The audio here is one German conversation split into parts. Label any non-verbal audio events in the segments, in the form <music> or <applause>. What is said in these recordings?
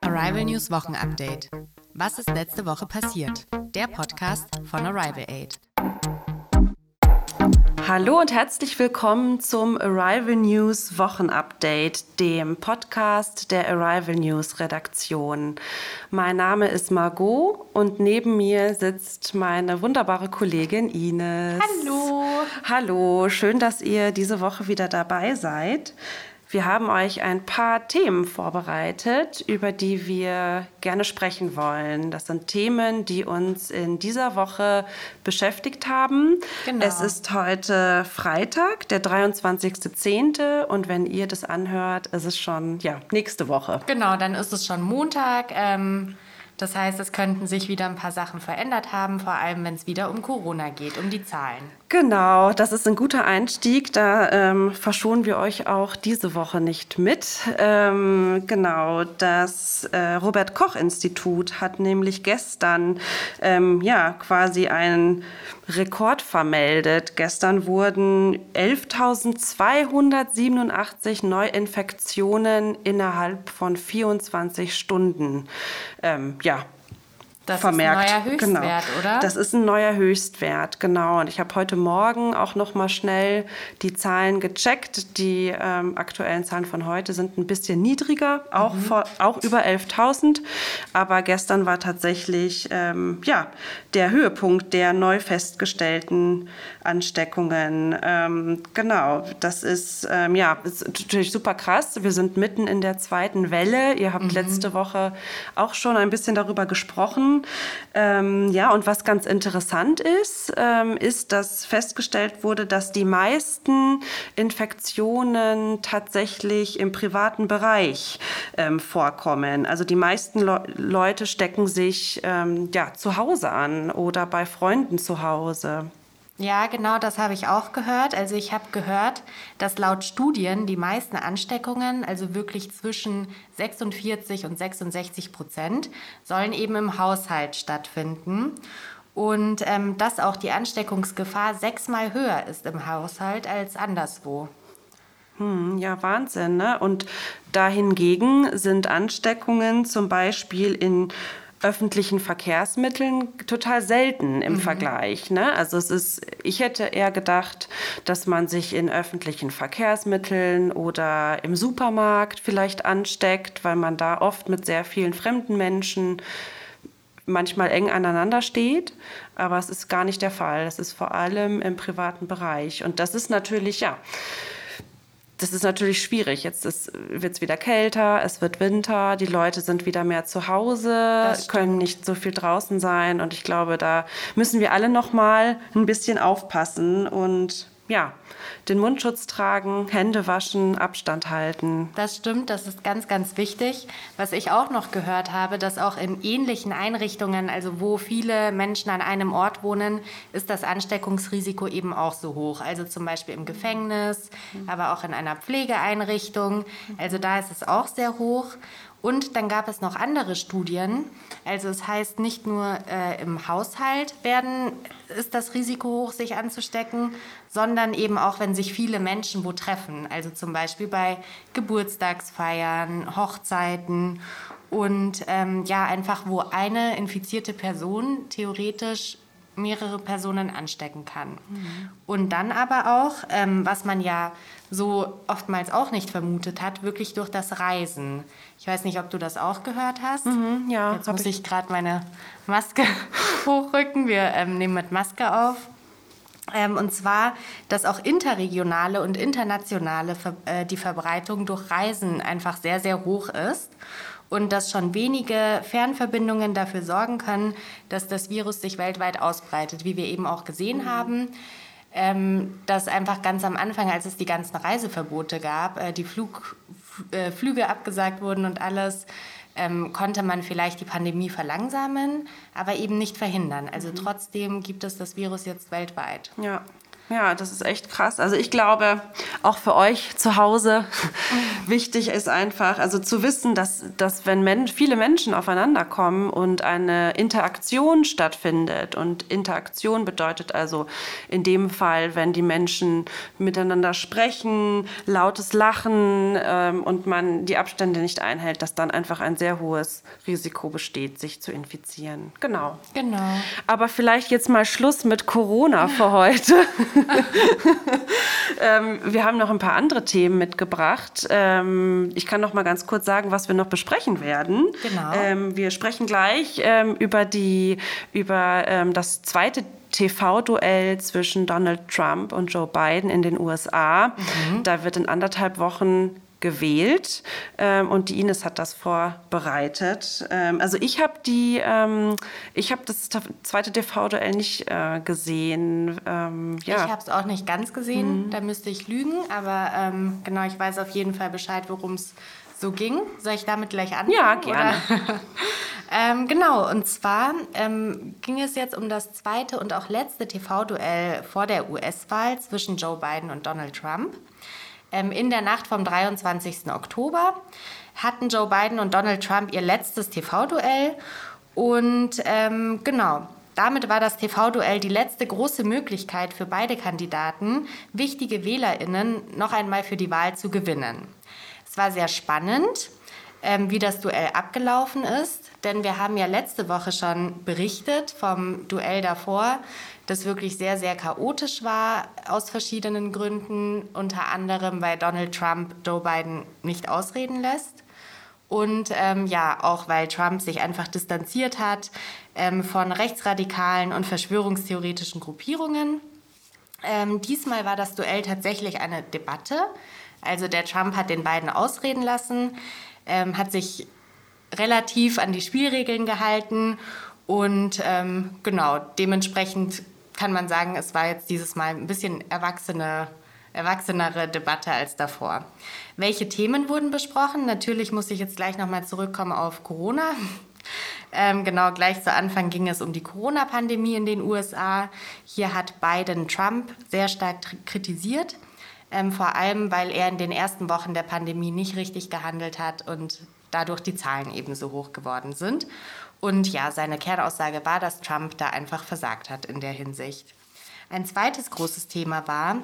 Arrival News Wochenupdate. Was ist letzte Woche passiert? Der Podcast von Arrival Aid. Hallo und herzlich willkommen zum Arrival News Wochenupdate, dem Podcast der Arrival News Redaktion. Mein Name ist Margot und neben mir sitzt meine wunderbare Kollegin Ines. Hallo. Hallo, schön, dass ihr diese Woche wieder dabei seid. Wir haben euch ein paar Themen vorbereitet, über die wir gerne sprechen wollen. Das sind Themen, die uns in dieser Woche beschäftigt haben. Genau. Es ist heute Freitag, der 23.10. Und wenn ihr das anhört, ist es schon ja, nächste Woche. Genau, dann ist es schon Montag. Ähm das heißt, es könnten sich wieder ein paar Sachen verändert haben, vor allem wenn es wieder um Corona geht, um die Zahlen. Genau, das ist ein guter Einstieg. Da ähm, verschonen wir euch auch diese Woche nicht mit. Ähm, genau, das äh, Robert Koch Institut hat nämlich gestern ähm, ja quasi einen Rekord vermeldet. Gestern wurden 11.287 Neuinfektionen innerhalb von 24 Stunden ähm, ja, das vermerkt. ist ein neuer Höchstwert, genau. oder? Das ist ein neuer Höchstwert, genau. Und ich habe heute Morgen auch noch mal schnell die Zahlen gecheckt. Die ähm, aktuellen Zahlen von heute sind ein bisschen niedriger, auch, mhm. vor, auch über 11.000. Aber gestern war tatsächlich ähm, ja, der Höhepunkt der neu festgestellten Ansteckungen. Ähm, genau, das ist, ähm, ja, ist natürlich super krass. Wir sind mitten in der zweiten Welle. Ihr habt mhm. letzte Woche auch schon ein bisschen darüber gesprochen. Ähm, ja, und was ganz interessant ist, ähm, ist, dass festgestellt wurde, dass die meisten Infektionen tatsächlich im privaten Bereich ähm, vorkommen. Also die meisten Le Leute stecken sich ähm, ja, zu Hause an oder bei Freunden zu Hause. Ja, genau, das habe ich auch gehört. Also ich habe gehört, dass laut Studien die meisten Ansteckungen, also wirklich zwischen 46 und 66 Prozent, sollen eben im Haushalt stattfinden. Und ähm, dass auch die Ansteckungsgefahr sechsmal höher ist im Haushalt als anderswo. Hm, ja, Wahnsinn. Ne? Und dahingegen sind Ansteckungen zum Beispiel in öffentlichen Verkehrsmitteln total selten im mhm. Vergleich. Ne? Also es ist, ich hätte eher gedacht, dass man sich in öffentlichen Verkehrsmitteln oder im Supermarkt vielleicht ansteckt, weil man da oft mit sehr vielen fremden Menschen manchmal eng aneinander steht, aber es ist gar nicht der Fall. Es ist vor allem im privaten Bereich. Und das ist natürlich, ja, das ist natürlich schwierig. Jetzt wird es wieder kälter, es wird Winter, die Leute sind wieder mehr zu Hause, können nicht so viel draußen sein. Und ich glaube, da müssen wir alle noch mal ein bisschen aufpassen und ja, den Mundschutz tragen, Hände waschen, Abstand halten. Das stimmt, das ist ganz, ganz wichtig. Was ich auch noch gehört habe, dass auch in ähnlichen Einrichtungen, also wo viele Menschen an einem Ort wohnen, ist das Ansteckungsrisiko eben auch so hoch. Also zum Beispiel im Gefängnis, aber auch in einer Pflegeeinrichtung. Also da ist es auch sehr hoch. Und dann gab es noch andere Studien. Also es heißt nicht nur äh, im Haushalt werden ist das Risiko hoch, sich anzustecken, sondern eben auch, wenn sich viele Menschen wo treffen. Also zum Beispiel bei Geburtstagsfeiern, Hochzeiten und ähm, ja einfach, wo eine infizierte Person theoretisch mehrere Personen anstecken kann. Mhm. Und dann aber auch, ähm, was man ja so oftmals auch nicht vermutet hat, wirklich durch das Reisen. Ich weiß nicht, ob du das auch gehört hast. Mhm, ja. Jetzt muss ich, ich gerade meine Maske <laughs> hochrücken. Wir ähm, nehmen mit Maske auf. Ähm, und zwar, dass auch interregionale und internationale Ver äh, die Verbreitung durch Reisen einfach sehr, sehr hoch ist und dass schon wenige Fernverbindungen dafür sorgen können, dass das Virus sich weltweit ausbreitet, wie wir eben auch gesehen mhm. haben. Ähm, dass einfach ganz am Anfang, als es die ganzen Reiseverbote gab, äh, die Flug, äh, Flüge abgesagt wurden und alles, ähm, konnte man vielleicht die Pandemie verlangsamen, aber eben nicht verhindern. Also mhm. trotzdem gibt es das Virus jetzt weltweit. Ja, ja, das ist echt krass. Also ich glaube, auch für euch zu Hause <laughs> wichtig ist einfach, also zu wissen, dass, dass wenn Men viele Menschen aufeinander kommen und eine Interaktion stattfindet und Interaktion bedeutet also in dem Fall, wenn die Menschen miteinander sprechen, lautes Lachen ähm, und man die Abstände nicht einhält, dass dann einfach ein sehr hohes Risiko besteht, sich zu infizieren. Genau. Genau. Aber vielleicht jetzt mal Schluss mit Corona für heute. <laughs> <laughs> ähm, wir haben noch ein paar andere Themen mitgebracht. Ähm, ich kann noch mal ganz kurz sagen, was wir noch besprechen werden. Genau. Ähm, wir sprechen gleich ähm, über, die, über ähm, das zweite TV-Duell zwischen Donald Trump und Joe Biden in den USA. Mhm. Da wird in anderthalb Wochen gewählt ähm, und die Ines hat das vorbereitet. Ähm, also ich habe die, ähm, ich habe das zweite TV-Duell nicht äh, gesehen. Ähm, ja. Ich habe es auch nicht ganz gesehen, mhm. da müsste ich lügen, aber ähm, genau, ich weiß auf jeden Fall Bescheid, worum es so ging. Soll ich damit gleich anfangen? Ja, gerne. <laughs> ähm, genau, und zwar ähm, ging es jetzt um das zweite und auch letzte TV-Duell vor der US-Wahl zwischen Joe Biden und Donald Trump. Ähm, in der Nacht vom 23. Oktober hatten Joe Biden und Donald Trump ihr letztes TV-Duell. Und ähm, genau, damit war das TV-Duell die letzte große Möglichkeit für beide Kandidaten, wichtige Wählerinnen noch einmal für die Wahl zu gewinnen. Es war sehr spannend, ähm, wie das Duell abgelaufen ist, denn wir haben ja letzte Woche schon berichtet vom Duell davor, das wirklich sehr, sehr chaotisch war aus verschiedenen Gründen, unter anderem, weil Donald Trump Joe Biden nicht ausreden lässt. Und ähm, ja, auch weil Trump sich einfach distanziert hat ähm, von rechtsradikalen und verschwörungstheoretischen Gruppierungen. Ähm, diesmal war das Duell tatsächlich eine Debatte. Also der Trump hat den beiden ausreden lassen, ähm, hat sich relativ an die Spielregeln gehalten und ähm, genau, dementsprechend kann man sagen, es war jetzt dieses Mal ein bisschen erwachsene, erwachsenere Debatte als davor. Welche Themen wurden besprochen? Natürlich muss ich jetzt gleich nochmal zurückkommen auf Corona. <laughs> Ähm, genau, gleich zu Anfang ging es um die Corona-Pandemie in den USA. Hier hat Biden Trump sehr stark kritisiert, ähm, vor allem weil er in den ersten Wochen der Pandemie nicht richtig gehandelt hat und dadurch die Zahlen ebenso hoch geworden sind. Und ja, seine Kernaussage war, dass Trump da einfach versagt hat in der Hinsicht. Ein zweites großes Thema war,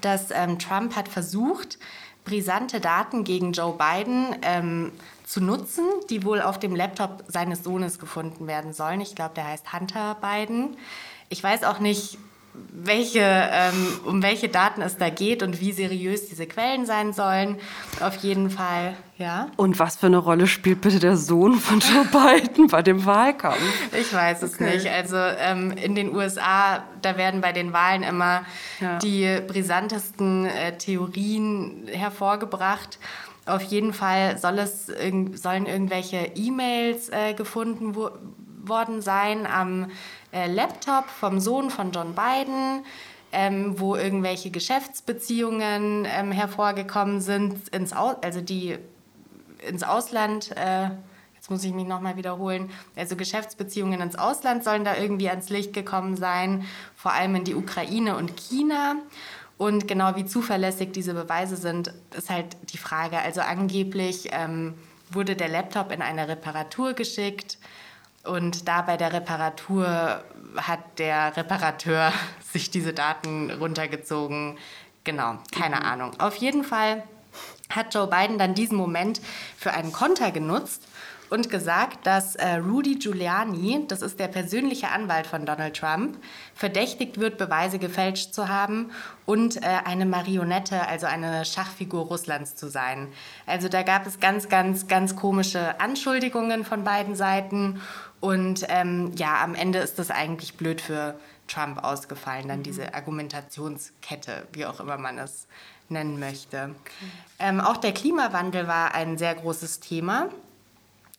dass ähm, Trump hat versucht, brisante Daten gegen Joe Biden ähm, zu nutzen, die wohl auf dem Laptop seines Sohnes gefunden werden sollen. Ich glaube, der heißt Hunter Biden. Ich weiß auch nicht, welche, ähm, um welche Daten es da geht und wie seriös diese Quellen sein sollen. Auf jeden Fall, ja. Und was für eine Rolle spielt bitte der Sohn von Joe Biden bei dem Wahlkampf? Ich weiß es okay. nicht. Also ähm, in den USA, da werden bei den Wahlen immer ja. die brisantesten äh, Theorien hervorgebracht. Auf jeden Fall soll es, sollen irgendwelche E-Mails äh, gefunden wo worden sein am äh, Laptop vom Sohn von John Biden, ähm, wo irgendwelche Geschäftsbeziehungen ähm, hervorgekommen sind, ins Au also die ins Ausland, äh, jetzt muss ich mich nochmal wiederholen, also Geschäftsbeziehungen ins Ausland sollen da irgendwie ans Licht gekommen sein, vor allem in die Ukraine und China. Und genau wie zuverlässig diese Beweise sind, ist halt die Frage. Also angeblich ähm, wurde der Laptop in eine Reparatur geschickt und da bei der Reparatur hat der Reparateur <laughs> sich diese Daten runtergezogen. Genau, keine mhm. Ahnung. Auf jeden Fall hat Joe Biden dann diesen Moment für einen Konter genutzt und gesagt, dass äh, Rudy Giuliani, das ist der persönliche Anwalt von Donald Trump, verdächtigt wird, Beweise gefälscht zu haben und äh, eine Marionette, also eine Schachfigur Russlands zu sein. Also da gab es ganz, ganz, ganz komische Anschuldigungen von beiden Seiten und ähm, ja, am Ende ist das eigentlich blöd für Trump ausgefallen, dann mhm. diese Argumentationskette, wie auch immer man es nennen möchte. Okay. Ähm, auch der Klimawandel war ein sehr großes Thema.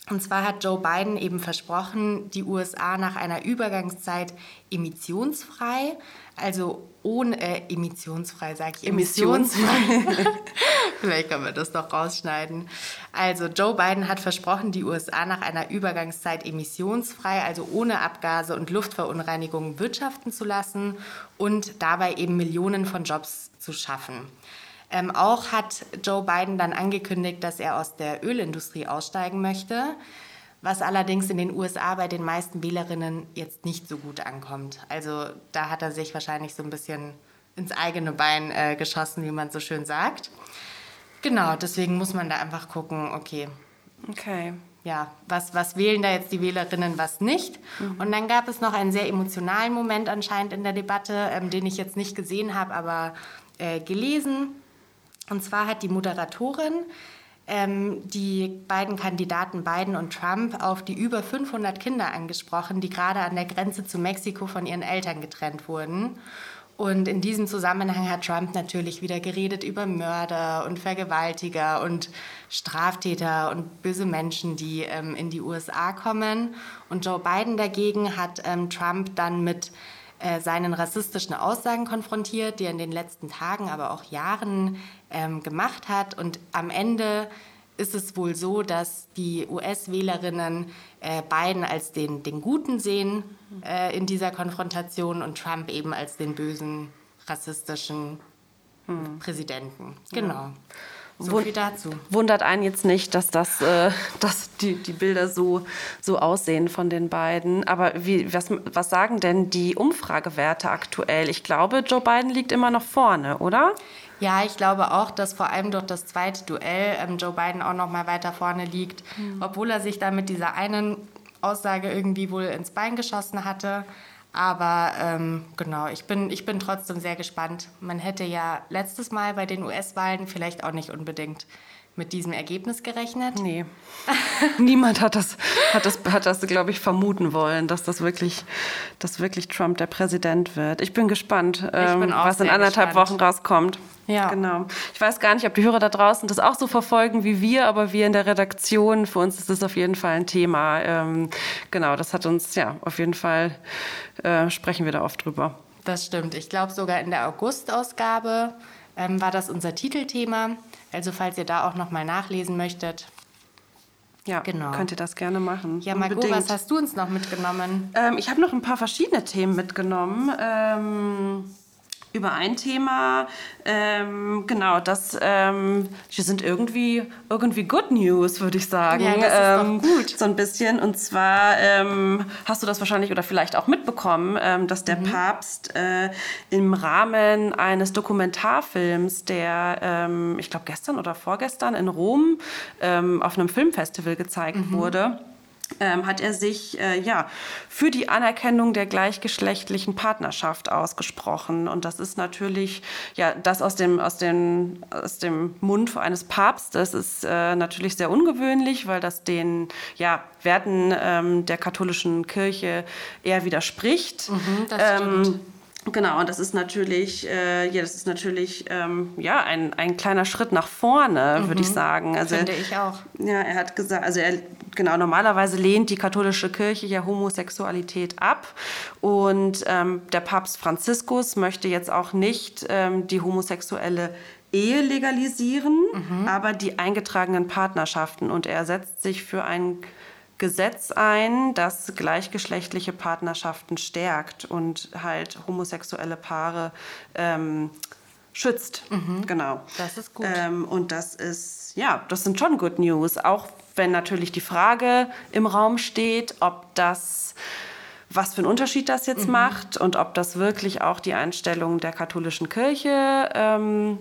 Und zwar hat Joe Biden eben versprochen, die USA nach einer Übergangszeit emissionsfrei, also ohne äh, emissionsfrei, sage ich emissionsfrei. <laughs> Vielleicht können wir das doch rausschneiden. Also Joe Biden hat versprochen, die USA nach einer Übergangszeit emissionsfrei, also ohne Abgase und Luftverunreinigungen wirtschaften zu lassen und dabei eben Millionen von Jobs zu schaffen. Ähm, auch hat Joe Biden dann angekündigt, dass er aus der Ölindustrie aussteigen möchte, was allerdings in den USA bei den meisten Wählerinnen jetzt nicht so gut ankommt. Also da hat er sich wahrscheinlich so ein bisschen ins eigene Bein äh, geschossen, wie man so schön sagt. Genau, deswegen muss man da einfach gucken, okay. Okay. Ja, was, was wählen da jetzt die Wählerinnen, was nicht? Mhm. Und dann gab es noch einen sehr emotionalen Moment anscheinend in der Debatte, ähm, den ich jetzt nicht gesehen habe, aber äh, gelesen. Und zwar hat die Moderatorin ähm, die beiden Kandidaten Biden und Trump auf die über 500 Kinder angesprochen, die gerade an der Grenze zu Mexiko von ihren Eltern getrennt wurden. Und in diesem Zusammenhang hat Trump natürlich wieder geredet über Mörder und Vergewaltiger und Straftäter und böse Menschen, die ähm, in die USA kommen. Und Joe Biden dagegen hat ähm, Trump dann mit äh, seinen rassistischen Aussagen konfrontiert, die er in den letzten Tagen, aber auch Jahren ähm, gemacht hat. Und am Ende ist es wohl so, dass die US-Wählerinnen äh, Biden als den, den Guten sehen äh, in dieser Konfrontation und Trump eben als den bösen, rassistischen hm. Präsidenten. Genau. Ja. So viel dazu. Wundert einen jetzt nicht, dass, das, äh, <laughs> dass die, die Bilder so, so aussehen von den beiden. Aber wie, was, was sagen denn die Umfragewerte aktuell? Ich glaube, Joe Biden liegt immer noch vorne, oder? Ja, ich glaube auch, dass vor allem durch das zweite Duell ähm, Joe Biden auch noch mal weiter vorne liegt, mhm. obwohl er sich da mit dieser einen Aussage irgendwie wohl ins Bein geschossen hatte. Aber ähm, genau, ich bin, ich bin trotzdem sehr gespannt. Man hätte ja letztes Mal bei den US-Wahlen vielleicht auch nicht unbedingt mit diesem Ergebnis gerechnet? Nee. Niemand hat das, hat das, hat das glaube ich, vermuten wollen, dass das wirklich, dass wirklich Trump der Präsident wird. Ich bin gespannt, ich bin ähm, was in anderthalb gespannt. Wochen rauskommt. Ja. Genau. Ich weiß gar nicht, ob die Hörer da draußen das auch so verfolgen wie wir, aber wir in der Redaktion, für uns ist das auf jeden Fall ein Thema. Ähm, genau, das hat uns, ja, auf jeden Fall äh, sprechen wir da oft drüber. Das stimmt. Ich glaube, sogar in der August-Ausgabe ähm, war das unser Titelthema. Also falls ihr da auch noch mal nachlesen möchtet. Ja, genau. könnt ihr das gerne machen. Ja, Margot, was hast du uns noch mitgenommen? Ähm, ich habe noch ein paar verschiedene Themen mitgenommen. Ähm, über ein Thema. Ähm, genau, das ähm, sind irgendwie, irgendwie Good News, würde ich sagen. Ja, das ähm, ist doch gut. So ein bisschen. Und zwar ähm, hast du das wahrscheinlich oder vielleicht auch mitbekommen, ähm, dass der mhm. Papst äh, im Rahmen eines Dokumentarfilms, der, ähm, ich glaube, gestern oder vorgestern in Rom auf einem Filmfestival gezeigt mhm. wurde, ähm, hat er sich äh, ja, für die Anerkennung der gleichgeschlechtlichen Partnerschaft ausgesprochen. Und das ist natürlich, ja, das aus dem, aus dem, aus dem Mund eines Papstes ist äh, natürlich sehr ungewöhnlich, weil das den ja, Werten ähm, der katholischen Kirche eher widerspricht. Mhm, das ähm, stimmt. Genau, und das ist natürlich, äh, ja, das ist natürlich ähm, ja, ein, ein kleiner Schritt nach vorne, mhm. würde ich sagen. Also, Finde ich auch. Ja, er hat gesagt, also er, genau, normalerweise lehnt die katholische Kirche ja Homosexualität ab. Und ähm, der Papst Franziskus möchte jetzt auch nicht ähm, die homosexuelle Ehe legalisieren, mhm. aber die eingetragenen Partnerschaften. Und er setzt sich für ein Gesetz ein, das gleichgeschlechtliche Partnerschaften stärkt und halt homosexuelle Paare ähm, schützt. Mhm. Genau. Das ist gut. Ähm, und das ist, ja, das sind schon Good News. Auch wenn natürlich die Frage im Raum steht, ob das was für einen Unterschied das jetzt mhm. macht und ob das wirklich auch die Einstellung der katholischen Kirche ähm,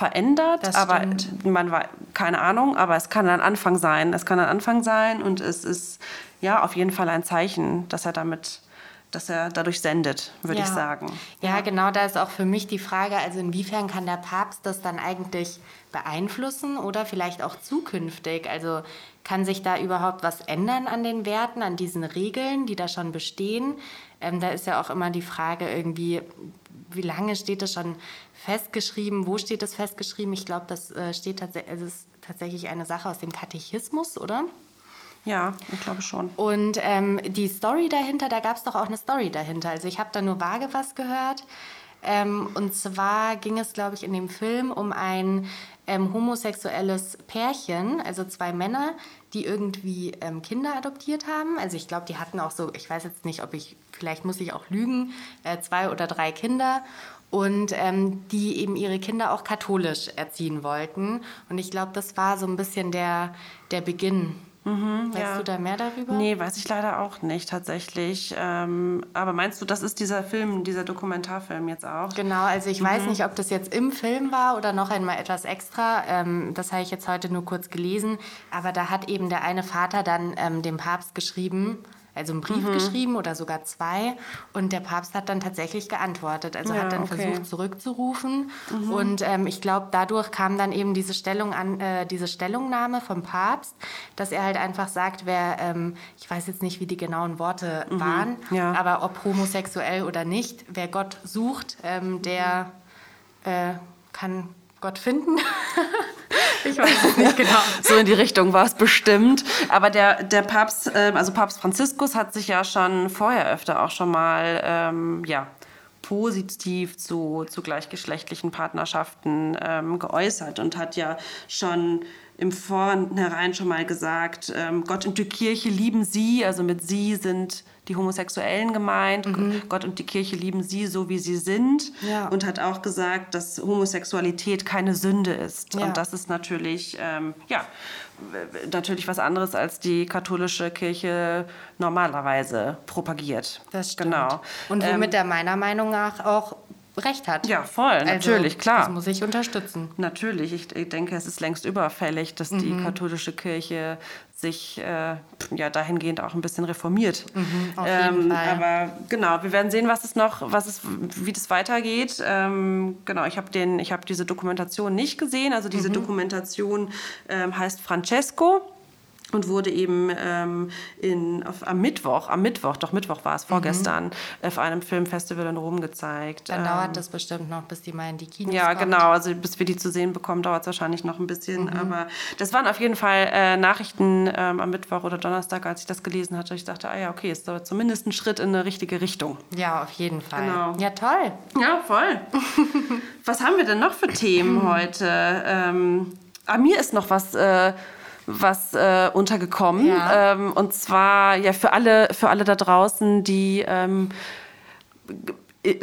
verändert, das aber stimmt. man war keine Ahnung, aber es kann ein Anfang sein. Es kann ein Anfang sein und es ist ja auf jeden Fall ein Zeichen, dass er damit dass er dadurch sendet, würde ja. ich sagen. Ja, ja, genau, da ist auch für mich die Frage, also inwiefern kann der Papst das dann eigentlich beeinflussen oder vielleicht auch zukünftig? Also kann sich da überhaupt was ändern an den Werten, an diesen Regeln, die da schon bestehen? Ähm, da ist ja auch immer die Frage irgendwie, wie lange steht das schon festgeschrieben? Wo steht das festgeschrieben? Ich glaube, das äh, steht tatsächlich, also ist tatsächlich eine Sache aus dem Katechismus, oder? Ja, ich glaube schon. Und ähm, die Story dahinter, da gab es doch auch eine Story dahinter. Also ich habe da nur vage was gehört. Ähm, und zwar ging es, glaube ich, in dem Film um ein ähm, homosexuelles Pärchen, also zwei Männer, die irgendwie ähm, Kinder adoptiert haben. Also ich glaube, die hatten auch so, ich weiß jetzt nicht, ob ich, vielleicht muss ich auch lügen, äh, zwei oder drei Kinder und ähm, die eben ihre Kinder auch katholisch erziehen wollten. Und ich glaube, das war so ein bisschen der, der Beginn Mhm, weißt ja. du da mehr darüber? Nee, weiß ich leider auch nicht tatsächlich. Ähm, aber meinst du, das ist dieser Film, dieser Dokumentarfilm jetzt auch? Genau, also ich mhm. weiß nicht, ob das jetzt im Film war oder noch einmal etwas extra. Ähm, das habe ich jetzt heute nur kurz gelesen. Aber da hat eben der eine Vater dann ähm, dem Papst geschrieben, also einen Brief mhm. geschrieben oder sogar zwei. Und der Papst hat dann tatsächlich geantwortet. Also ja, hat dann okay. versucht zurückzurufen. Mhm. Und ähm, ich glaube, dadurch kam dann eben diese, Stellung an, äh, diese Stellungnahme vom Papst, dass er halt einfach sagt, wer, ähm, ich weiß jetzt nicht, wie die genauen Worte mhm. waren, ja. aber ob homosexuell oder nicht, wer Gott sucht, ähm, der äh, kann Gott finden. <laughs> Ich weiß es nicht genau. <laughs> so in die Richtung war es bestimmt. Aber der, der Papst, ähm, also Papst Franziskus hat sich ja schon vorher öfter auch schon mal, ähm, ja, positiv zu, zu gleichgeschlechtlichen Partnerschaften ähm, geäußert und hat ja schon im Vornherein schon mal gesagt, ähm, Gott und die Kirche lieben sie, also mit sie sind die Homosexuellen gemeint. Mhm. Gott und die Kirche lieben sie so, wie sie sind. Ja. Und hat auch gesagt, dass Homosexualität keine Sünde ist. Ja. Und das ist natürlich, ähm, ja, natürlich was anderes, als die katholische Kirche normalerweise propagiert. Das stimmt. Genau. Und womit ähm, er meiner Meinung nach auch recht hat. Ja, voll, also, natürlich, klar. Das muss ich unterstützen. Natürlich, ich, ich denke, es ist längst überfällig, dass mhm. die katholische Kirche sich äh, ja dahingehend auch ein bisschen reformiert. Mhm, auf jeden ähm, Fall. Aber genau, wir werden sehen, was es noch, was es, wie das weitergeht. Ähm, genau, ich habe den, ich habe diese Dokumentation nicht gesehen. Also diese mhm. Dokumentation ähm, heißt Francesco und wurde eben ähm, in, auf, am Mittwoch, am Mittwoch, doch Mittwoch war es, vorgestern, mhm. auf einem Filmfestival in Rom gezeigt. Dann ähm, dauert das bestimmt noch, bis die mal in die Kinos Ja, kommt. genau, also bis wir die zu sehen bekommen, dauert es wahrscheinlich noch ein bisschen. Mhm. Aber das waren auf jeden Fall äh, Nachrichten ähm, am Mittwoch oder Donnerstag, als ich das gelesen hatte. Ich dachte, ah ja, okay, ist aber zumindest ein Schritt in eine richtige Richtung. Ja, auf jeden Fall. Genau. Ja, toll. Ja, voll. <laughs> was haben wir denn noch für Themen <clears throat> heute? Ähm, ah, mir ist noch was... Äh, was äh, untergekommen. Ja. Ähm, und zwar ja für alle, für alle da draußen, die ähm,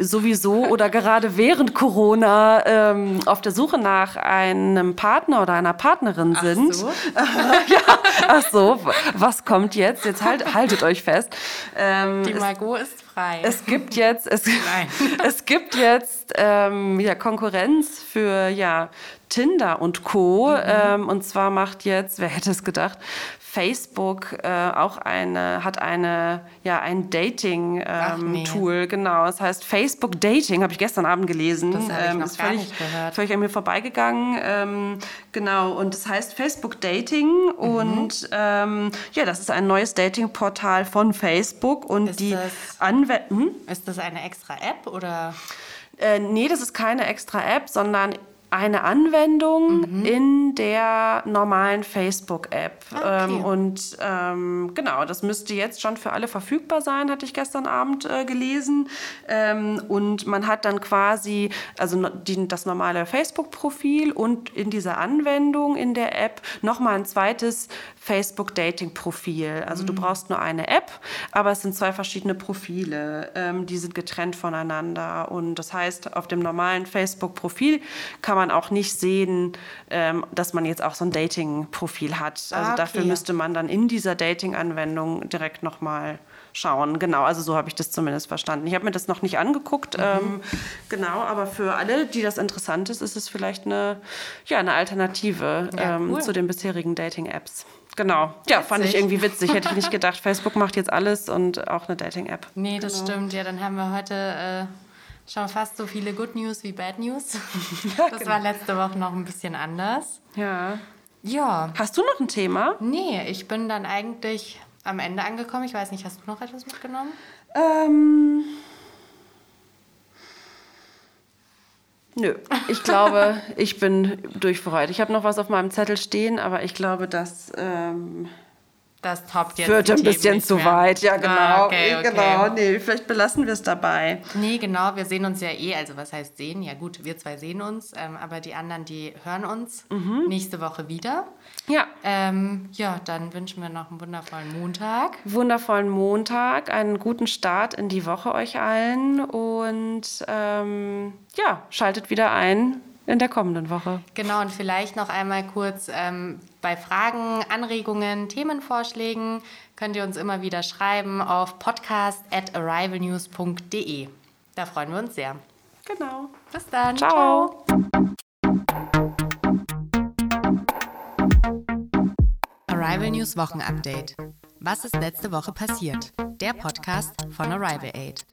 sowieso oder gerade während Corona ähm, auf der Suche nach einem Partner oder einer Partnerin sind. Ach so. <laughs> ja, ach so, was kommt jetzt? Jetzt halt, haltet euch fest. Ähm, Die Margot ist frei. Es gibt jetzt, es, <laughs> <laughs> es gibt jetzt ähm, ja, Konkurrenz für ja, Tinder und Co. Mhm. Ähm, und zwar macht jetzt, wer hätte es gedacht, Facebook äh, auch eine, hat eine, ja, ein Dating-Tool, ähm, nee. genau. Das heißt Facebook Dating, habe ich gestern Abend gelesen. Das habe ich ähm, noch ist gar völlig, nicht gehört. Völlig an mir vorbeigegangen. Ähm, genau, und das heißt Facebook Dating mhm. und ähm, ja, das ist ein neues Dating-Portal von Facebook und ist die Anwender... Hm? Ist das eine extra App oder... Äh, nee, das ist keine extra App, sondern eine Anwendung mhm. in der normalen Facebook-App. Ah, okay. Ähm, und ähm, genau, das müsste jetzt schon für alle verfügbar sein, hatte ich gestern Abend äh, gelesen. Ähm, und man hat dann quasi also die, das normale Facebook-Profil und in dieser Anwendung in der App nochmal ein zweites Facebook-Dating-Profil. Also mhm. du brauchst nur eine App, aber es sind zwei verschiedene Profile. Ähm, die sind getrennt voneinander. Und das heißt, auf dem normalen Facebook-Profil kann man auch nicht sehen, ähm, dass man jetzt auch so ein Dating-Profil hat. Also ah, okay. dafür müsste man dann in dieser Dating-Anwendung direkt nochmal schauen. Genau, also so habe ich das zumindest verstanden. Ich habe mir das noch nicht angeguckt. Mhm. Ähm, genau, aber für alle, die das interessant ist, ist es vielleicht eine, ja, eine Alternative ja, ähm, cool. zu den bisherigen Dating-Apps. Genau. Ja, witzig. fand ich irgendwie witzig. Hätte ich nicht gedacht. Facebook macht jetzt alles und auch eine Dating-App. Nee, das genau. stimmt. Ja, dann haben wir heute äh, schon fast so viele Good News wie Bad News. <laughs> Ja, das genau. war letzte Woche noch ein bisschen anders. Ja. Ja. Hast du noch ein Thema? Nee, ich bin dann eigentlich am Ende angekommen. Ich weiß nicht, hast du noch etwas mitgenommen? Ähm. Nö, ich glaube, ich bin durch für heute. Ich habe noch was auf meinem Zettel stehen, aber ich glaube, dass. Ähm, Das toppt jetzt. Führt ein bisschen zu mehr. weit. Ja, genau. Ah, okay, okay. Genau. Nee, vielleicht belassen wir es dabei. Nee, genau, wir sehen uns ja eh, also was heißt sehen? Ja gut, wir zwei sehen uns, ähm, aber die anderen, die hören uns Mhm. nächste Woche wieder. Ja. Ähm, ja, dann wünschen wir noch einen wundervollen Montag. Wundervollen Montag, einen guten Start in die Woche euch allen und ähm, ja, schaltet wieder ein in der kommenden Woche. Genau, und vielleicht noch einmal kurz ähm, bei Fragen, Anregungen, Themenvorschlägen könnt ihr uns immer wieder schreiben auf podcast at arrivalnews.de. Da freuen wir uns sehr. Genau. Bis dann. Ciao. Arrival News Wochenupdate. Was ist letzte Woche passiert? Der Podcast von Arrival Aid.